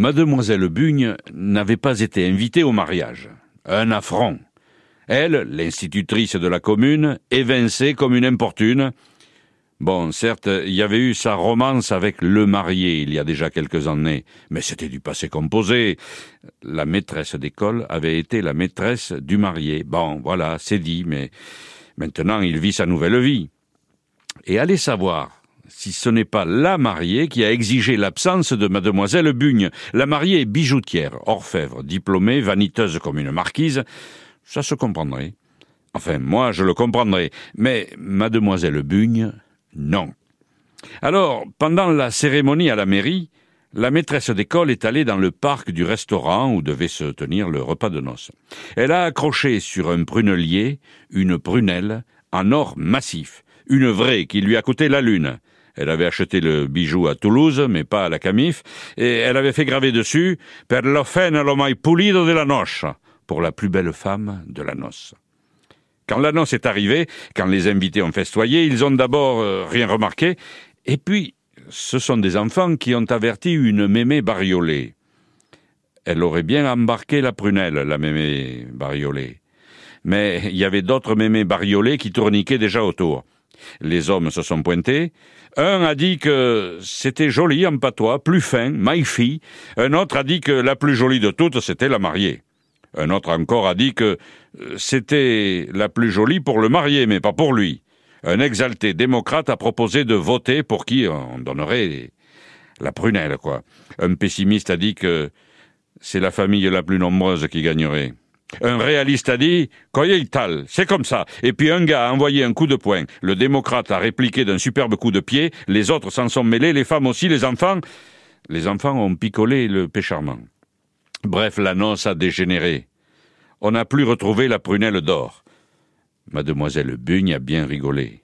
Mademoiselle Bugne n'avait pas été invitée au mariage. Un affront. Elle, l'institutrice de la commune, évincée comme une importune. Bon, certes, il y avait eu sa romance avec le marié il y a déjà quelques années, mais c'était du passé composé. La maîtresse d'école avait été la maîtresse du marié. Bon, voilà, c'est dit, mais maintenant il vit sa nouvelle vie. Et allez savoir si ce n'est pas la mariée qui a exigé l'absence de mademoiselle Bugne. La mariée est bijoutière, orfèvre, diplômée, vaniteuse comme une marquise ça se comprendrait. Enfin, moi, je le comprendrais. Mais mademoiselle Bugne, non. Alors, pendant la cérémonie à la mairie, la maîtresse d'école est allée dans le parc du restaurant où devait se tenir le repas de noces. Elle a accroché sur un prunelier une prunelle en or massif, une vraie qui lui a coûté la lune. Elle avait acheté le bijou à Toulouse, mais pas à la Camif, et elle avait fait graver dessus Per lo lo mai de la noche pour la plus belle femme de la noce. Quand la noce est arrivée, quand les invités ont festoyé, ils ont d'abord euh, rien remarqué, et puis ce sont des enfants qui ont averti une mémé bariolée. Elle aurait bien embarqué la prunelle, la mémé bariolée. Mais il y avait d'autres mémés bariolés qui tourniquaient déjà autour. Les hommes se sont pointés. Un a dit que c'était joli en patois, plus fin, maïfi. Un autre a dit que la plus jolie de toutes, c'était la mariée. Un autre encore a dit que euh, c'était la plus jolie pour le marié, mais pas pour lui. Un exalté démocrate a proposé de voter pour qui on donnerait la prunelle, quoi. Un pessimiste a dit que c'est la famille la plus nombreuse qui gagnerait. Un réaliste a dit tal, c'est comme ça. Et puis un gars a envoyé un coup de poing. Le démocrate a répliqué d'un superbe coup de pied. Les autres s'en sont mêlés, les femmes aussi, les enfants. Les enfants ont picolé le pécharment. Bref, l'annonce a dégénéré. On n'a plus retrouvé la prunelle d'or. Mademoiselle Bugne a bien rigolé.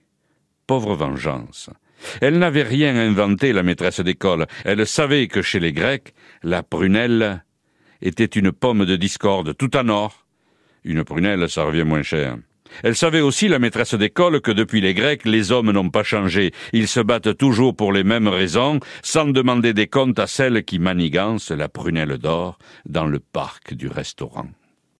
Pauvre vengeance. Elle n'avait rien inventé, la maîtresse d'école. Elle savait que chez les Grecs, la prunelle était une pomme de discorde, tout en or. Une prunelle, ça revient moins cher. Elle savait aussi, la maîtresse d'école, que depuis les Grecs, les hommes n'ont pas changé. Ils se battent toujours pour les mêmes raisons, sans demander des comptes à celle qui manigance la prunelle d'or dans le parc du restaurant.